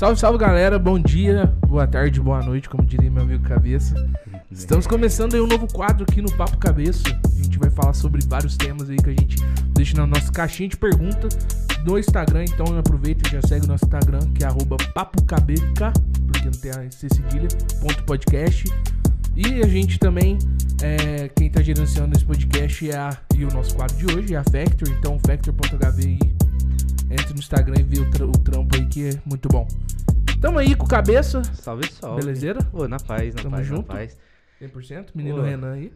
Salve, salve galera, bom dia, boa tarde, boa noite, como diria meu amigo Cabeça. Estamos começando aí um novo quadro aqui no Papo Cabeça. A gente vai falar sobre vários temas aí que a gente deixa na nossa caixinha de pergunta no Instagram. Então aproveita e já segue o nosso Instagram, que é papocabeca, porque não tem a cedilha, ponto podcast. E a gente também, é, quem tá gerenciando esse podcast é a, e o nosso quadro de hoje é a Factor, então factor.hv entre no Instagram e vê o, tra- o trampo aí que é muito bom. Tamo aí com cabeça, Salve, salve. belezeira? Ô, na paz, na Tamo paz, junto. na paz. 100%, menino Ô. Renan aí.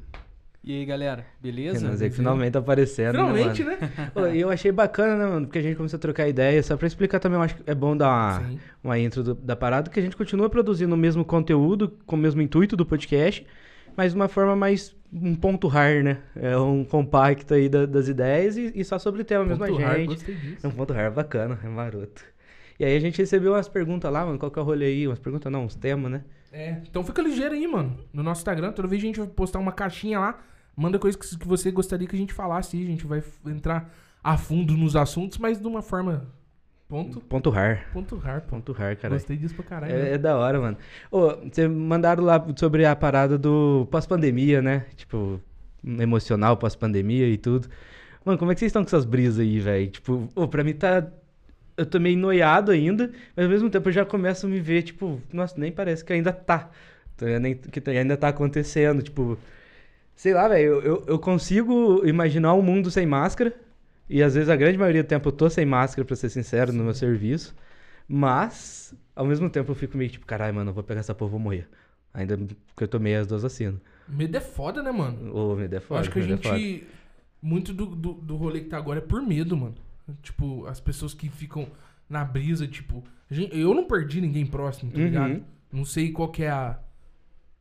E aí, galera, beleza? Renan finalmente tá aparecendo, Finalmente, né, né? Ô, E eu achei bacana, né, mano? Porque a gente começou a trocar ideia. Só pra explicar também, eu acho que é bom dar uma, Sim. uma intro do- da parada, que a gente continua produzindo o mesmo conteúdo, com o mesmo intuito do podcast, mas de uma forma mais um ponto rar, né? É um compacto aí da- das ideias e, e só sobre o tema mesmo a gente. gostei É disso. um ponto rar bacana, é maroto. E aí a gente recebeu umas perguntas lá, mano, qual que é o rolê aí? Umas perguntas não, uns temas, né? É, então fica ligeiro aí, mano. No nosso Instagram, toda vez a gente vai postar uma caixinha lá. Manda coisas que, que você gostaria que a gente falasse. A gente vai entrar a fundo nos assuntos, mas de uma forma. Ponto. Ponto rar. Ponto raro, pô. Ponto rar, cara. Gostei disso pra caralho. né? É, é da hora, mano. Ô, vocês mandaram lá sobre a parada do pós-pandemia, né? Tipo, emocional pós-pandemia e tudo. Mano, como é que vocês estão com essas brisas aí, velho? Tipo, ô, pra mim tá. Eu tô meio noiado ainda, mas ao mesmo tempo eu já começo a me ver, tipo, nossa, nem parece que ainda tá. Tá? Nem que ainda tá acontecendo. Tipo, sei lá, velho, eu, eu, eu consigo imaginar um mundo sem máscara. E às vezes a grande maioria do tempo eu tô sem máscara, pra ser sincero, no meu serviço. Mas, ao mesmo tempo, eu fico meio tipo, caralho, mano, eu vou pegar essa porra, vou morrer. Ainda que eu tomei as duas vacinas. Medo é foda, né, mano? Ô, me dê Eu foda, acho que a foda. gente. Muito do, do, do rolê que tá agora é por medo, mano. Tipo, as pessoas que ficam na brisa, tipo. gente- eu não perdi ninguém próximo, tá Uhum. ligado? Não sei qual que é a,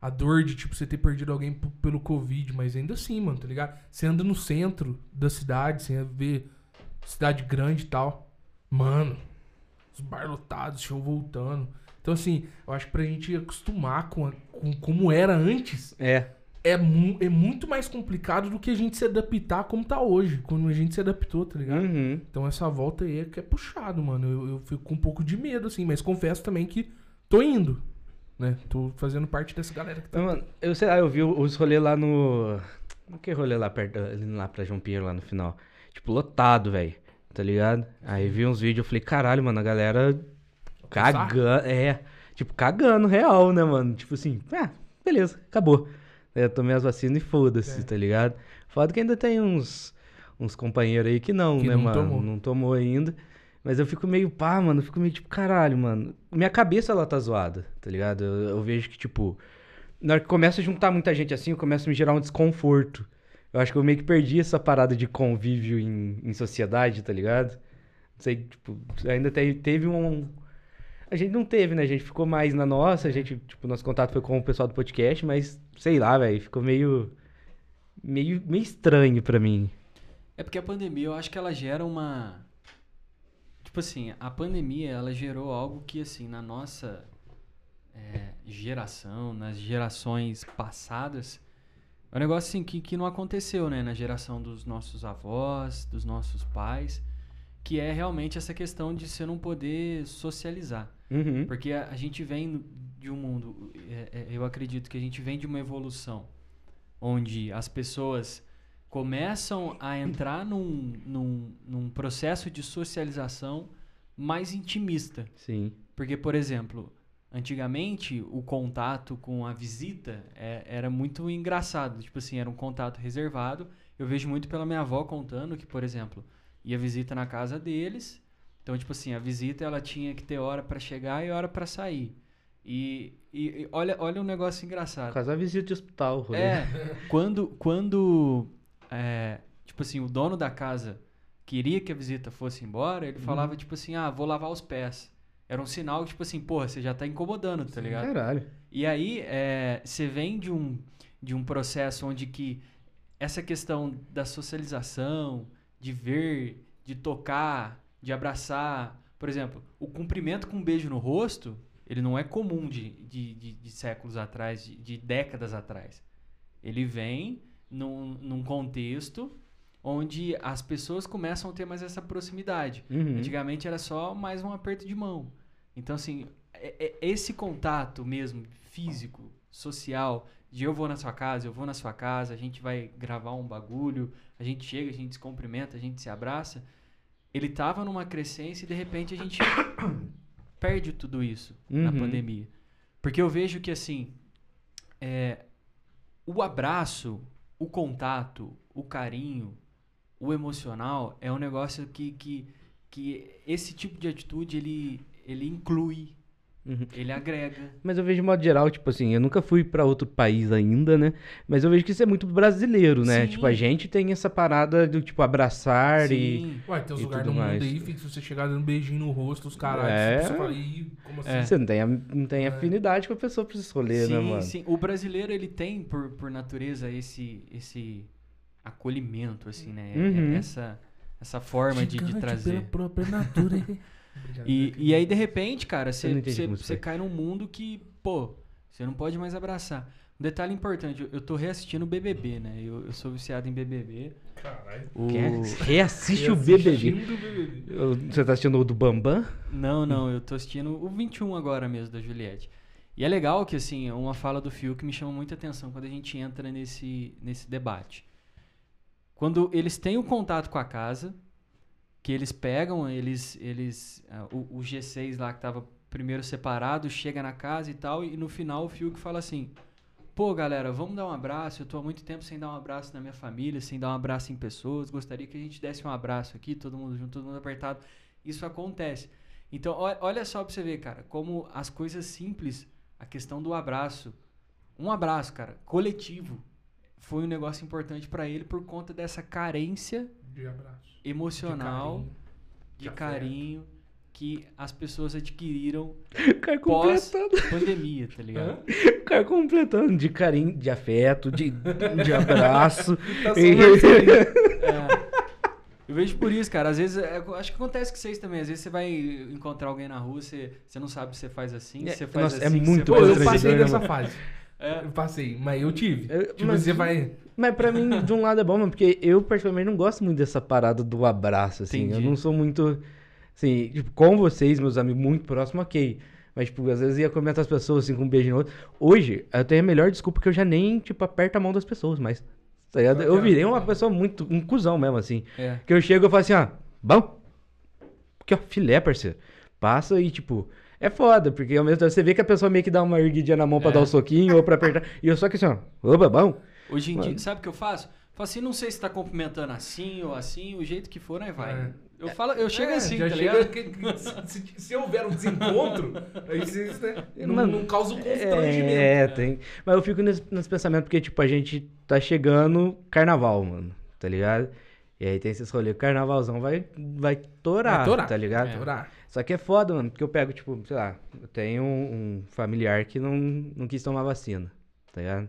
a dor de, tipo, você ter perdido alguém pelo Covid, mas ainda assim, mano, tá ligado? Você anda no centro da cidade, você vê cidade grande e tal. Mano, os bar lotados, show voltando. Então, assim, eu acho que pra gente acostumar com, a- com como era antes, É, é, mu- é muito mais complicado do que a gente se adaptar como tá hoje, quando a gente se adaptou, tá ligado? uhum. Então essa volta aí é que é puxado, mano. Eu, eu fico com um pouco de medo, assim, mas confesso também que tô indo, né? Tô fazendo parte dessa galera que tá. Mano, eu sei lá, eu vi os rolês lá no. O que rolê lá perto, lá pra João Pinheiro, lá no final? Tipo, lotado, velho. Tá ligado? Aí vi uns vídeos, eu falei, caralho, mano, a galera cagando. É, tipo, cagando real, né, mano? Tipo assim, ah, beleza, acabou. Eu tomei as vacinas e foda-se, É. tá ligado? Foda que ainda tem uns, uns companheiros aí que não, Que né, não mano? tomou. Não tomou ainda. Mas eu fico meio pá, mano. Eu fico meio tipo, caralho, mano. Minha cabeça, ela tá zoada, tá ligado? Eu, eu vejo que, tipo, na hora que começa a juntar muita gente assim, eu começo a me gerar um desconforto. Eu acho que eu meio que perdi essa parada de convívio em, em sociedade, tá ligado? Não sei, tipo, ainda te- teve um. A gente não teve, né? A gente ficou mais na nossa, a gente, tipo, nosso contato foi com o pessoal do podcast, mas sei lá, velho, ficou meio. meio, meio estranho pra mim. É porque a pandemia, eu acho que ela gera uma. Tipo assim, a pandemia, ela gerou algo que, assim, na nossa é, geração, nas gerações passadas, é um negócio assim que, que não aconteceu, né? Na geração dos nossos avós, dos nossos pais, que é realmente essa questão de você não poder socializar. Uhum. Porque a, a gente vem de um mundo, é, é, eu acredito que a gente vem de uma evolução onde as pessoas começam a entrar num, num, num processo de socialização mais intimista. Sim. Porque, por exemplo, antigamente o contato com a visita é- era muito engraçado. Tipo assim, era um contato reservado. Eu vejo muito pela minha avó contando que, por exemplo, ia visita na casa deles. Então, tipo assim, a visita ela tinha que ter hora pra chegar e hora pra sair. E, e- e olha, olha um negócio engraçado. Quase uma visita de hospital, rolê. É, quando, quando é, tipo assim, o dono da casa queria que a visita fosse embora, ele falava, tipo assim, ah, vou lavar os pés. Era um sinal, tipo assim, porra, você já tá incomodando, tá ligado? Caralho. E aí, é, você vem de um, de um processo onde que essa questão da socialização, de ver, de tocar, de abraçar, por exemplo, o cumprimento com um beijo no rosto, ele não é comum de, de, de, de séculos atrás, de, de décadas atrás. Ele vem num, num contexto onde as pessoas começam a ter mais essa proximidade. Uhum. Antigamente era só mais um aperto de mão. Então, assim, é- é esse contato mesmo, físico, social, de eu vou na sua casa, eu vou na sua casa, a gente vai gravar um bagulho, a gente chega, a gente se cumprimenta, a gente se abraça, ele tava numa crescência e de repente a gente perde tudo isso na Uhum. pandemia. Porque eu vejo que, assim, é, o abraço, o contato, o carinho, o emocional é um negócio que, que, que esse tipo de atitude ele, ele inclui, Uhum. ele agrega. Mas eu vejo de modo geral, tipo assim, eu nunca fui pra outro país ainda, né? Mas eu vejo que isso é muito brasileiro, né? Sim. Tipo, a gente tem essa parada do, tipo, abraçar e... Sim. Ué, tem uns E lugares tudo no mundo mais. aí, fica, se você chegar dando um beijinho no rosto, os caras. É. Você fala, como assim? É. Você não tem, não tem É. afinidade com a pessoa pra esse rolê, né, sim, mano? sim. O brasileiro ele tem por, por natureza esse esse acolhimento assim, né? É- Uhum. é Essa essa forma de, de trazer. Pela própria natureza. Obrigado, E, e aí, de repente, cara, você cai num mundo que, pô, você não pode mais abraçar. Um detalhe importante, eu, tô reassistindo o BBB, né? Eu, eu sou viciado em BBB. Caralho. O... Reassiste o BBB. BBB. Eu- Você tá assistindo o do Bambam? Não, não, eu tô assistindo o 21 agora mesmo, da Juliette. E é legal que, assim, é uma fala do Fio que me chama muita atenção quando a gente entra nesse, nesse debate. Quando eles têm o contato com a casa, que eles pegam, eles, eles ah, o, o G6 lá que tava primeiro separado, chega na casa e tal, e no final o Fio que fala assim, pô, galera, vamos dar um abraço, eu tô há muito tempo sem dar um abraço na minha família, sem dar um abraço em pessoas, gostaria que a gente desse um abraço aqui, todo mundo junto, todo mundo apertado. Isso acontece. Então, olha só pra você ver, cara, como as coisas simples, a questão do abraço, um abraço, cara, coletivo, foi um negócio importante pra ele por conta dessa carência De abraço. emocional, carinho, de de carinho que as pessoas adquiriram cara completando. pós-pandemia, tá ligado? O cara completando de carinho, de afeto, de, de abraço. Tá E- Marcelinho. É. Eu vejo por isso, cara. Às vezes, é, acho que acontece com vocês também. Às vezes você vai encontrar alguém na rua, você, você não sabe se você faz assim, É, se você faz nossa, é assim. se muito Pô, eu faz passei né, dessa mano? fase. É. Eu passei, mas eu tive. Eu- tipo, mas- você vai. Mas pra mim, de um lado é bom, mano, porque eu particularmente não gosto muito dessa parada do abraço, assim. Eu Entendi. não sou muito. Assim, tipo, com vocês, meus amigos muito próximos, ok. Mas, tipo, às vezes ia comer outras pessoas, assim, com um beijo no outro. Hoje, eu tenho a melhor desculpa que eu já nem, tipo, aperto a mão das pessoas, mas. tá ligado? Eu virei uma pessoa muito. um cuzão mesmo, assim. É. Que eu chego e falo assim, ó, bom? Porque, ó, filé, parceiro. Passa e, tipo, é foda, porque ao mesmo tempo você vê que a pessoa meio que dá uma erguidinha na mão pra É. dar um soquinho ou pra apertar. E eu só que assim, ó, opa, bom? Hoje em dia, Mano. sabe o que eu faço? Falo assim, não sei se tá cumprimentando assim ou assim, o jeito que for, aí vai. É. Eu falo, eu chego É, assim, já tá chega ligado? que- que- se, se- se houver um desencontro, aí vocês, né? Não, Mano, não causa um constrangimento. É, tem. Mas eu fico nesse, nesse pensamento porque, tipo, a gente tá chegando carnaval, mano, tá ligado? E aí tem esses rolês, carnavalzão vai, vai torar, Vai torar, tá ligado? Vai torar. Só que é foda, mano, porque eu pego, tipo, sei lá, eu tenho um, um familiar que não, não quis tomar vacina, tá ligado?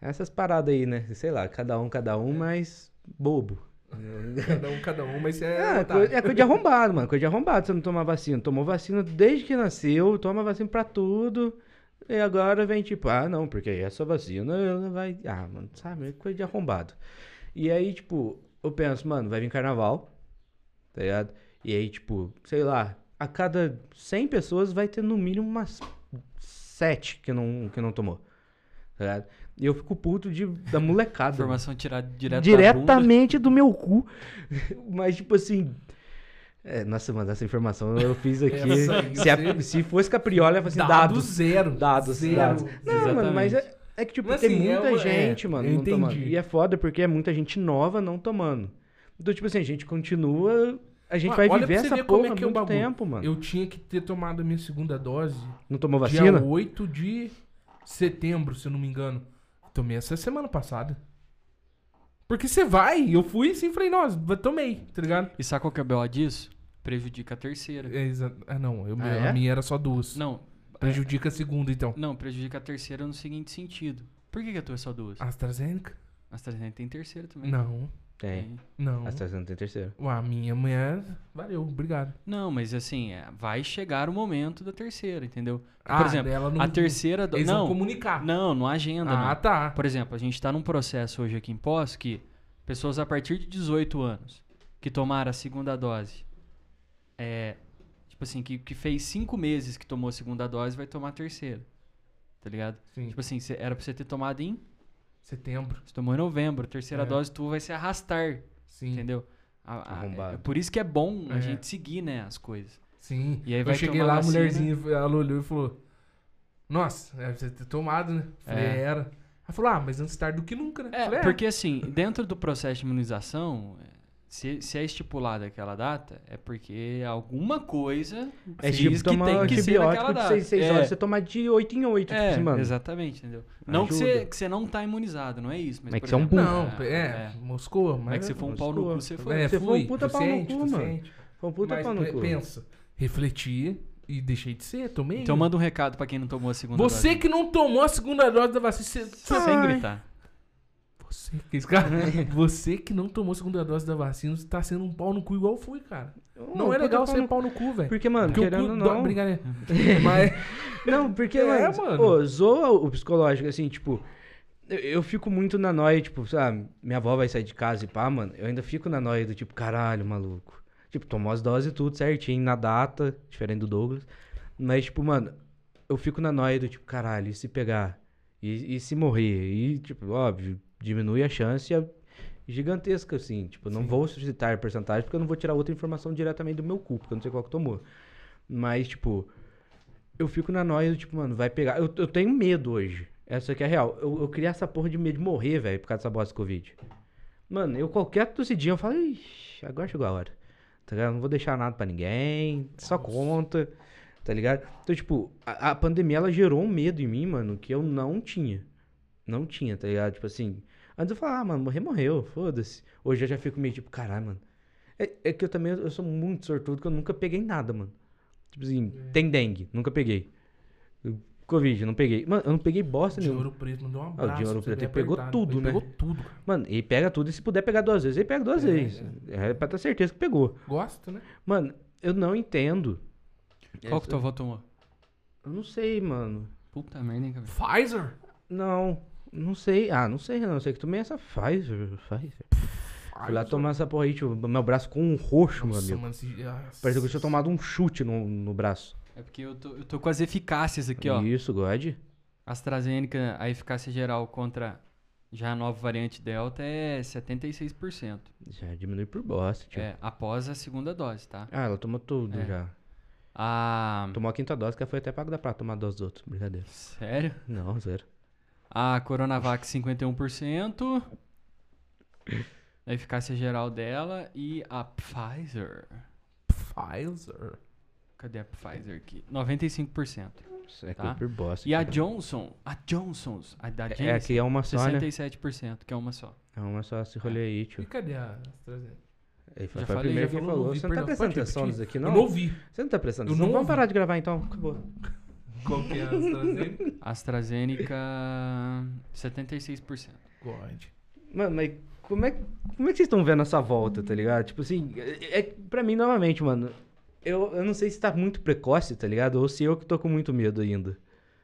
Essas paradas aí, né? Sei lá, cada um, cada um, mas bobo. Cada um, cada um, mas é. É, tá. coisa, é coisa de arrombado, mano. Coisa de arrombado você não tomar vacina. Tomou vacina desde que nasceu, toma vacina pra tudo. E agora vem tipo, ah, não, porque essa vacina ela vai. Ah, mano, sabe? É coisa de arrombado. E aí, tipo, eu penso, mano, vai vir carnaval, tá ligado? E aí, tipo, sei lá, a cada 100 pessoas vai ter no mínimo umas 7 que não, que não tomou, tá ligado? E eu fico puto de, da molecada. mano. Informação tirada direto. Diretamente do meu cu. Mas, tipo assim. É, nossa, mano, essa informação eu fiz aqui. Essa aí, se, a- se fosse Capriola, eu ia falar assim, Dado dados. zero. Dados, zero. dados. Não, mano, Exatamente. mas é, é que, tipo, Mas, tem assim, é muita uma- gente, é, mano, eu não tomando. entendi. E é foda porque é muita gente nova não tomando. Então, tipo assim, a gente continua. A gente Mano, vai viver essa ver como porra é que é o muito bagulho. tempo, mano. Eu tinha que ter tomado a minha segunda dose Não tomou dia vacina? 8 de setembro, se eu não me engano. Tomei essa semana passada. Porque você vai, eu fui assim, falei, nossa, tomei, tá ligado? E sabe qual que é o BO disso? Prejudica a terceira. É, exa- ah, não, eu- Ah, é? a minha era só duas. Não, Prejudica a segunda, então. não, prejudica a terceira no seguinte sentido. Por que, que a tua é só duas? AstraZeneca? AstraZeneca tem terceira também. Não, Tem. não. A AstraZeneca tem terceiro. Ué, a minha mulher, valeu, obrigado. Não, mas assim, é, vai chegar o momento da terceira, entendeu? Ah, Por exemplo, dela não- a terceira... do- Eles vão Não, comunicar. não, não há agenda, ah, não. tá. Por exemplo, a gente está num processo hoje aqui em Pós que pessoas a partir de 18 anos que tomaram a segunda dose, é, tipo assim, que, que fez cinco meses que tomou a segunda dose, vai tomar a terceira. Tá ligado? Sim. Tipo assim, cê- era pra você ter tomado em. Setembro. Você tomou em novembro, a terceira É. dose tu vai se arrastar. Sim. Entendeu? A- a- é por isso que é bom a É. gente seguir, né, as coisas. Sim. E aí eu vai cheguei tomar lá, a vacina. mulherzinha, ela olhou e falou: Nossa, deve você ter tomado, né? Falei, É. era. Ela falou: Ah, mas antes tarde do que nunca, né? É, Falei, porque assim, dentro do processo de imunização, é, se, se é estipulada aquela data, é porque alguma coisa É diz tipo que tomar tem que ser naquela antibiótico de data. 6, 6 É. horas, você tomar de 8 em 8, tipo É, assim, mano. exatamente, entendeu? Não que você, que você não tá imunizado, não é isso. Mas, Mas por que você é um exemplo, Não, é, Moscou, Mas mas. é que você for um pau no cu, você foi. É, Você foi um puta pau no cu, mano. Foi um puta Mas pau no cu. pensa, refleti e deixei de ser, tomei. Então manda um recado pra quem não tomou a segunda Você dose. que não tomou a segunda dose da vacina, você... Sem Ai. gritar. Você que, cara, você que não tomou a segunda dose da vacina, você tá sendo um pau no cu igual eu fui, cara. Não é legal ser no- pau no cu, velho. Porque, mano, Porque o querendo cu ou dói- não... Brincadeira. Mas, Não, porque, É, mano, mano. Ô, zoa o psicológico, assim, tipo... Eu, eu fico muito na noia, tipo, sabe? Minha avó vai sair de casa e pá, mano. Eu ainda fico na noia do tipo, caralho, maluco. Tipo, tomou as doses e tudo certinho, na data, diferente do Douglas. Mas, tipo, mano, eu fico na noia do tipo, caralho, e se pegar? E, e se morrer? E, tipo, óbvio, diminui a chance é gigantesca, assim. Tipo, não Sim. vou citar porcentagem porque eu não vou tirar outra informação diretamente do meu cu, porque eu não sei qual que tomou. Mas, tipo, eu fico na noia tipo, mano, vai pegar. Eu, eu tenho medo hoje. Essa aqui é a real. Eu, eu criei essa porra de medo de morrer, velho, por causa dessa bosta de Covid. Mano, eu qualquer tossidinha, eu falo, ixi, agora chegou a hora. Tá ligado? Não vou deixar nada pra ninguém, só conta, tá ligado? Então, tipo, a, a pandemia, ela gerou um medo em mim, mano, que eu não tinha. Não tinha, tá ligado? Tipo assim, antes eu falava, ah, mano, morrer, morreu, foda-se. Hoje eu já fico meio tipo, caralho, mano. É, é que eu também, eu sou muito sortudo que eu nunca peguei nada, mano. Tipo assim, tem dengue, nunca peguei. Covid, não peguei. Mano, eu não peguei bosta de nenhuma. ouro preto mandou um Ah, o abraço. de Ouro pra você Preto, ele pegou tudo, Ele né? Pegou tudo. cara. Mano, ele pega tudo e se puder pegar duas vezes, ele pega duas É, vezes. É pra ter certeza que pegou. Gosta, né? Mano, eu não entendo. Qual que tua avó tomou? Eu não sei, mano. Puta merda, hein, cabelo. Pfizer? Não, não sei. Ah, não sei, não. Sei que tomei essa Pfizer. Pfizer. Fui lá tomar essa porra aí, tipo, meu braço com um roxo, meu Nossa, amigo. mano. Nossa. Parecia que eu tinha tomado um chute no, no braço. É porque eu tô, eu tô com as eficácias aqui, ó. Isso, God. AstraZeneca, a eficácia geral contra já a nova variante Delta é 76%. Já diminui por bosta, tio. É, após a segunda dose, tá? Ah, ela tomou tudo É. já. A. Tomou a quinta dose, que foi até pra dar pra tomar a dose dos outros. Brincadeira. Sério? Não, zero. A Coronavac 51%. A eficácia geral dela. E a Pfizer. Pfizer. Cadê a Pfizer aqui? 95%. Isso é Tá. por bosta. E a. Johnson, a Johnson's, a da É, Janssen, é que é uma só, né? 67%, que é uma só. É uma só esse rolê aí, E tio. cadê a AstraZeneca? Ele foi, Já foi a falei, primeira já que falou, não ouvi, Você não tá prestando atenção nisso aqui, Eu não? não ouvi. Você não tá prestando atenção? não Vamos ouvi. parar de gravar então. Acabou. Qual que é a AstraZeneca? AstraZeneca, 76%. God. Mano, mas como é, como é que vocês estão vendo essa volta, tá ligado? Tipo assim, é, é, pra mim, novamente, mano, eu, eu não sei se tá muito precoce, tá ligado? Ou se eu que tô com muito medo ainda.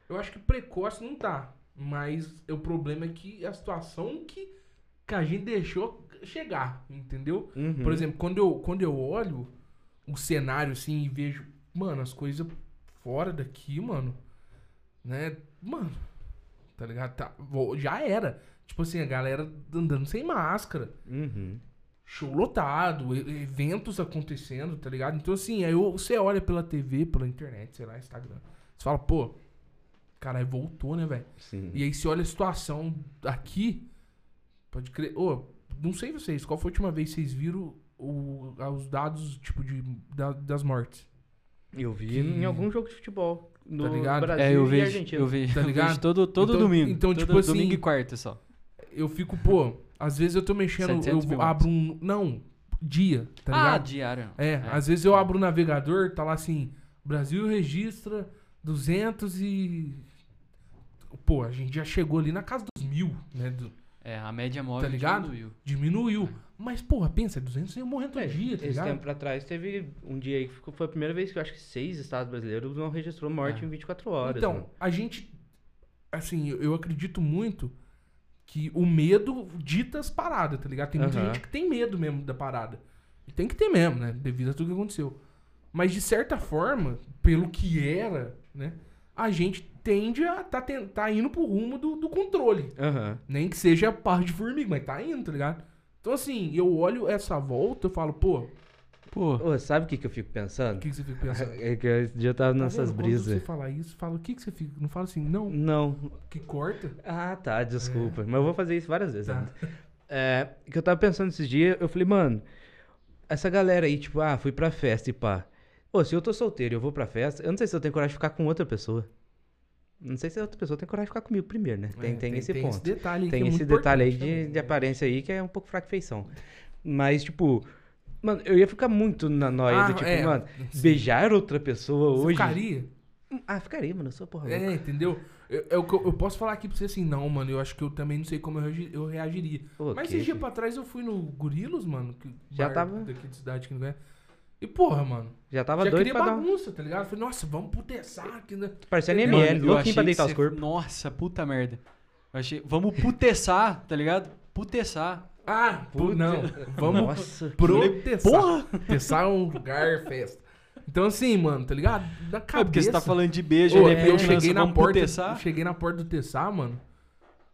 Eu acho que precoce não tá. Mas o problema é que a situação que, que a gente deixou chegar, entendeu? Uhum. Por exemplo, quando eu, quando eu olho o cenário assim e vejo, mano, as coisas fora daqui, mano, né? Mano, tá ligado? Tá, já era. Tipo assim, a galera andando sem máscara, Uhum. show lotado, eventos acontecendo, tá ligado? Então assim, aí você olha pela TV, pela internet, sei lá, Instagram, você fala, pô, caralho, voltou, né, velho? E aí você olha a situação aqui, pode crer. Ô, não sei vocês, qual foi a última vez que vocês viram o- os dados, tipo, de, da- das mortes? Eu vi Que- em algum jogo de futebol. No ligado? Brasil É, eu e vejo, Argentina. eu vejo, Tá eu ligado? vejo todo, todo Então- domingo. então, todo tipo assim, domingo e quarta só. Eu fico, pô, às vezes eu tô mexendo, eu 700 mil abro um. Não, dia, tá ah, ligado? diário. É, às vezes eu abro o navegador, tá lá assim, Brasil registra 200 e... Pô, a gente já chegou ali na casa dos mil, né? do- É, a média móvel Tá ligado? diminuiu. diminuiu. Mas, porra, pensa, 200 iam morrer todo É, dia, tá esse ligado? tempo atrás teve um dia aí que ficou- foi a primeira vez que eu acho que seis estados brasileiros não registrou morte É. em 24 horas. Então, mano. a gente. Assim, eu- eu acredito muito que o medo dita as paradas, tá ligado? Tem muita Aham. gente que tem medo mesmo da parada. E tem que ter mesmo, né? Devido a tudo que aconteceu. Mas de certa forma, pelo que era, né? A gente tende a tá, tá indo pro rumo do, do controle. Aham. Nem que seja par de formiga, mas tá indo, tá ligado? Então, assim, eu olho essa volta, eu falo, pô, Pô, Ô, sabe o que, que eu fico o pensando? que, que você fica pensando? É que esse dia eu tava Tá nessas vendo? Quando brisas. você fala isso, fala, o que, que você fica? Não fala assim, não, Não. que corta. Ah, tá, desculpa. Mas eu vou fazer isso várias vezes Tá. É, que eu tava pensando esses dias, eu falei, mano, essa galera aí, tipo, ah, fui pra festa e pá. Pô, se eu tô solteiro e eu vou pra festa, eu não sei se eu tenho coragem de ficar com outra pessoa. Não sei se a outra pessoa tem coragem de ficar comigo primeiro, né? Tem, É, tem, esse ponto. esse detalhe tem é esse detalhe aí de, também, de né? aparência aí que é um pouco fraco feição. Mas, tipo, mano, eu ia ficar muito na noia Ah, do tipo, é, mano, sim. beijar outra pessoa Você hoje. ficaria? Ah, ficaria, mano, eu sou porra louca. É, entendeu? Eu, eu, eu posso falar aqui pra você assim, não, mano, eu acho que eu também não sei como eu, reagi- eu reagiria. Pô, Mas esses dias pra trás eu fui no Gorilos, mano, Já tava- daqui de cidade que não é. E porra, mano, Já tava já doido queria pra dar bagunça, tá ligado? Falei, nossa, vamos putessar aqui, né? Parecendo? ML, eu louquinho achei pra deitar os você- corpos. Nossa, puta merda. Eu achei, vamos putessar, tá ligado? Putessar. Ah, pu- Puta- não, vamos Nossa. protestar. Porra! Protestar é um lugar, festa. Então assim, mano, tá ligado? Da cabeça. É porque você tá falando de beijo, Ô, de eu repente cheguei na porta, putessar. cheguei na porta do Tessá, mano.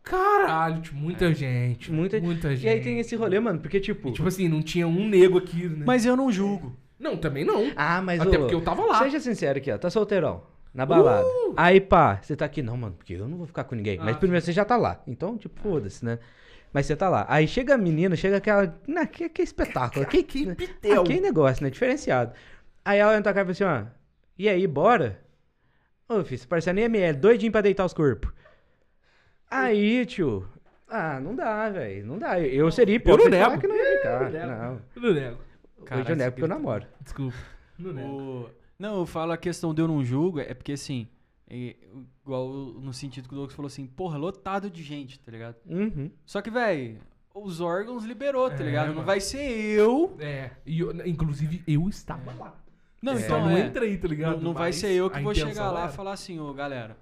Caralho, tipo, muita gente. Muita- Muita, gente. E aí tem esse rolê, mano, porque tipo. E, tipo assim, não tinha um nego aqui, né? Mas eu não julgo. Não, também não. ah, mas Até ô, porque eu tava lá. Seja sincero aqui, ó. Tá solteirão. Na balada. Aí, pá, você tá aqui. Não, mano, porque eu não vou ficar com ninguém. Mas Ah, primeiro você já tá lá. Então, tipo, foda-se, né? Mas você tá lá. Aí chega a menina, chega aquela. Não, que, que espetáculo. Que, Que né? pitel. Ah, que negócio, né? Diferenciado. Aí ela entra cá e fala assim, ó. E aí, bora? Ô, filho, você parecendo ML, doidinho pra deitar os corpos. Aí, tio. Ah, não dá, velho. Não dá. Eu, eu seria hipócrita não e falar nego. que não ia ficar. Eu nego. Não. Eu não nego. Caralho, Hoje eu nego esse porque eu grito- namoro. Desculpa. Não nego. O- Não, eu falo a questão de eu não julgo, é porque assim, é, igual no sentido que o Douglas falou assim, porra, lotado de gente, tá ligado? Uhum. Só que, velho, os órgãos liberou, tá É, ligado? Não mano. vai ser eu. É, e eu- inclusive eu estava lá. Não, Só então não é. entrei, tá ligado? Não, não vai ser eu que vou chegar lá era. e falar assim, ô galera.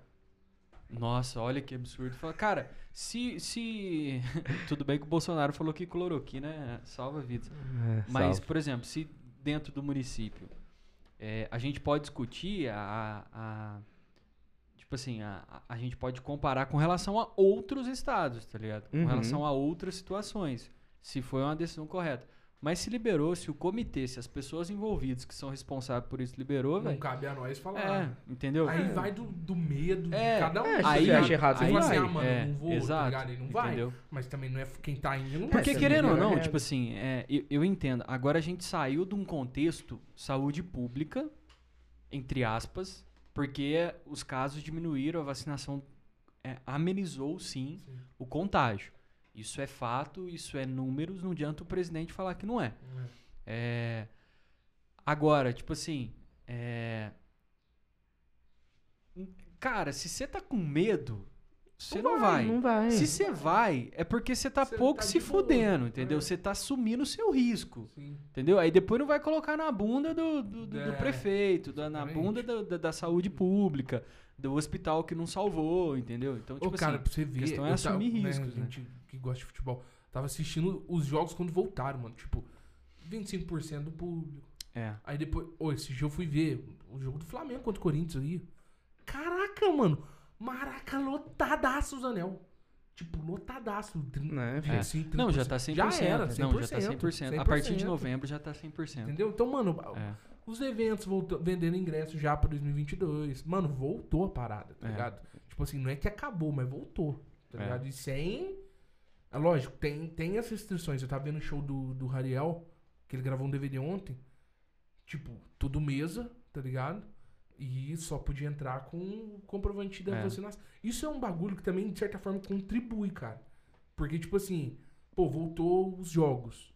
Nossa, olha que absurdo. Fala, cara, se. se... Tudo bem que o Bolsonaro falou que cloroquina salva vidas. É, Mas, salve. por exemplo, se dentro do município é, a gente pode discutir a. a- tipo assim, a, a gente pode comparar com relação a outros estados, tá ligado? Com Uhum. relação a outras situações. Se foi uma decisão correta. Mas se liberou, se o comitê, se as pessoas envolvidas que são responsáveis por isso liberou, Não velho. cabe a nós falar. É, entendeu? Aí vai do, do medo É, de cada um. é, tá ligado? acha errado, você fala vai. assim, ah, mano, É, não vou, exato, tá ligado? Ele não vai. entendeu? Mas também não é quem tá indo, não Porque vai. Essa querendo ou não, é- tipo assim, é, eu, eu entendo. Agora a gente saiu de um contexto saúde pública, entre aspas, porque os casos diminuíram, a vacinação é, amenizou sim, Sim. o contágio. Isso é fato, isso é números, não adianta o presidente falar que não é. É, agora, tipo assim, é, cara, se você tá com medo, você não, vai. Não vai. Se você vai, é porque você tá Você pouco tá se fudendo, entendeu? é. Você tá assumindo o seu risco, Sim. entendeu? Aí depois não vai colocar na bunda do, do, do- do É, prefeito, da- na bunda da, da- saúde pública, do hospital que não salvou, entendeu? Então, tipo Ô, cara, assim, pra você ver. questão é assumir tava- riscos, né? gente que gosta de futebol. Tava assistindo os jogos quando voltaram, mano. Tipo, 25% do público. é. Aí depois. Ô, esse dia eu fui ver o jogo do Flamengo contra o Corinthians aí. Caraca, mano. Maraca, lotadaço, Zanel. Tipo, lotadaço. Trin- Né, 25, Não, já 30%. tá 100%. Já era, 100%. Não, já tá 100%. A partir de novembro já tá 100%. Entendeu? Então, mano, É. os eventos voltou, vendendo ingressos já pra 2022. Mano, voltou a parada, tá É. ligado? Tipo assim, não é que acabou, mas voltou, tá É. ligado? E sem... É lógico, tem, tem as restrições. Eu tava vendo o show do, do Rariel, que ele gravou um DVD ontem. Tipo, tudo mesa, tá ligado? E só podia entrar com o comprovante da É. vacinação. Isso é um bagulho que também, de certa forma, contribui, cara. Porque, tipo assim, pô, voltou os jogos.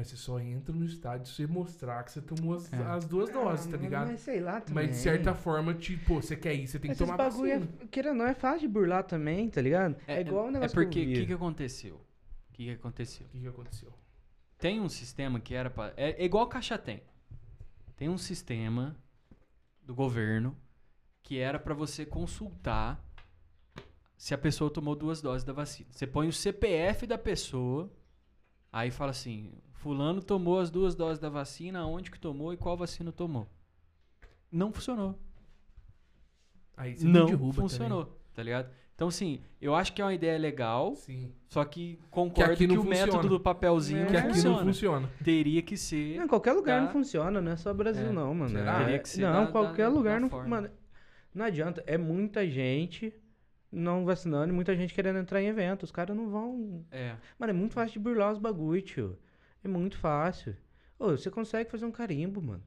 Mas você só entra no estádio se você mostrar que você tomou as, É. as duas doses, tá ligado? Mas sei lá também. Mas de certa forma, tipo, você quer ir, você tem que Esses tomar bagulho, vacina. é, queira não, é fácil de burlar também, tá ligado? É, igual o É negócio porque, que o que, que aconteceu? O que, que aconteceu? O que, que aconteceu? Tem um sistema que era pra. É, é igual caixa tem. Tem um sistema do governo que era pra você consultar se a pessoa tomou duas doses da vacina. Você põe o CPF da pessoa, aí fala assim: Fulano tomou as duas doses da vacina, onde que tomou e qual vacina tomou. não funcionou. Aí você Não derruba funcionou, tá ligado? Então, assim, eu acho que é uma ideia legal, também. Sim. só que concordo aqui que, não o método funciona. do papelzinho É. Que aqui funciona. não funciona. Teria que ser. Não, em qualquer lugar Tá. não funciona, não é só Brasil É. não, mano. Será? É- Teria que ser não, da- qualquer da- lugar da não, mano. Não adianta, é muita gente não vacinando e muita gente querendo entrar em evento. Os caras não vão. É. Mano, é muito fácil de burlar os bagulho, tio. É muito fácil. Ô, você consegue fazer um carimbo, mano.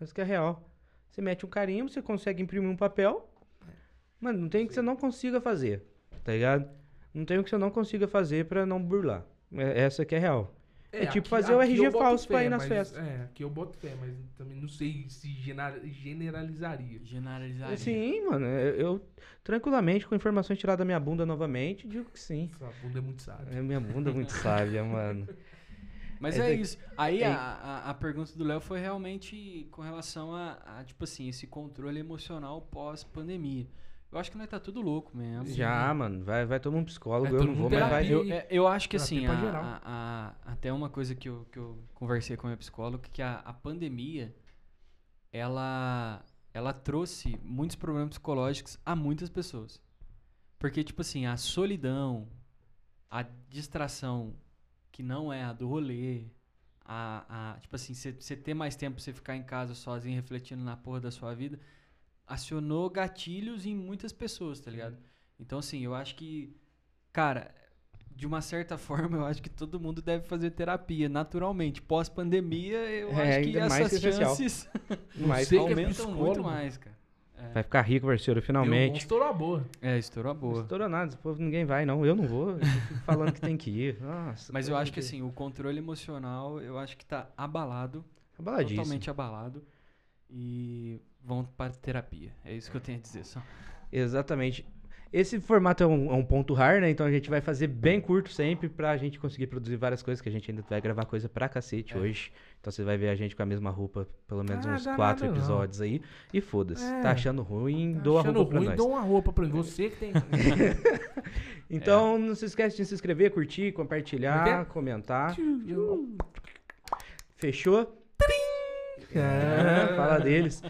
Isso que é real. Você mete um carimbo, você consegue imprimir um papel. Mano, não tem o que você não consiga fazer, tá ligado? Não tem o que você não consiga fazer pra não burlar. É- Essa que é real. É tipo fazer o aqui RG falso pra fé, ir nas mas- festas. É, aqui eu boto fé, mas também não sei se generalizaria. Generalizar. Sim, mano. Eu, eu, tranquilamente, com informações tiradas da minha bunda novamente, digo que sim. Sua bunda é muito sábia. É minha bunda muito sábia, mano. Mas É é, isso. Aí é- a, a, a pergunta do Léo foi realmente com relação a, a, tipo assim, esse controle emocional pós-pandemia. Eu acho que nós tá tudo louco mesmo. Já, mano. Vai, vai tomar um psicólogo, eu não vou, mas vai. terapia. Eu, eu acho que terapia assim, até uma coisa que eu, que eu conversei com a minha psicóloga, que a, a pandemia, ela, ela trouxe muitos problemas psicológicos a muitas pessoas. Porque, tipo assim, a solidão, a distração que não é a do rolê, a, a tipo assim, você ter mais tempo pra você ficar em casa sozinho refletindo na porra da sua vida, acionou gatilhos em muitas pessoas, tá ligado? Então, assim, eu acho que, cara, de uma certa forma, eu acho que todo mundo deve fazer terapia, naturalmente. Pós-pandemia, eu É, acho que mais essas chances Mas Você que é aumentam muito mais, cara. É, vai ficar rico, parceiro, finalmente. Estourou a boa. é estourou a Não boa. estourou nada, povo ninguém vai, não. Eu não vou. Eu fico falando que tem que ir. Nossa. Mas eu acho que de- assim, o controle emocional, eu acho que tá abalado, Abaladíssimo. totalmente abalado. E vão para terapia. É isso que eu tenho a dizer só. Exatamente. Esse formato é um, é um ponto raro, né? Então a gente vai fazer bem curto sempre pra gente conseguir produzir várias coisas, que a gente ainda vai gravar coisa pra cacete É. hoje. Então você vai ver a gente com a mesma roupa pelo menos Ah, uns quatro nada não. episódios aí. E foda-se. É. Tá achando ruim, Tá doa a achando roupa pra ruim, nós. dou uma roupa pra. Você que tem. Então não se esquece de se inscrever, curtir, Como é compartilhar, comentar. Fechou? É, fala deles.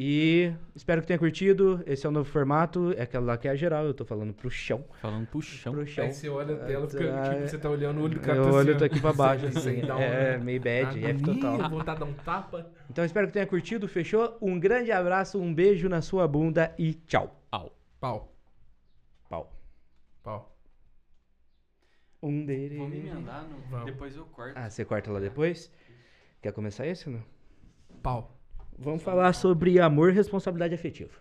E espero que tenha curtido. Esse é o novo formato. É aquela lá que é a geral. Eu tô falando pro chão. Falando pro chão. Pro chão. Aí você olha a tela, fica, Ah, tipo, você tá olhando o olho do cara. Eu tá olho assim, tô ó. aqui pra baixo. Assim. um- É, meio bad, F Agonia, total. vontade de dar um tapa. Então espero que tenha curtido. Fechou? Um grande abraço, um beijo na sua bunda e tchau. Au. Pau. Pau. Pau. Um dele. Vou me emendar, no... Depois eu corto. Ah, você corta lá depois? Quer começar esse ou não? Pau. Vamos falar sobre amor e responsabilidade afetiva.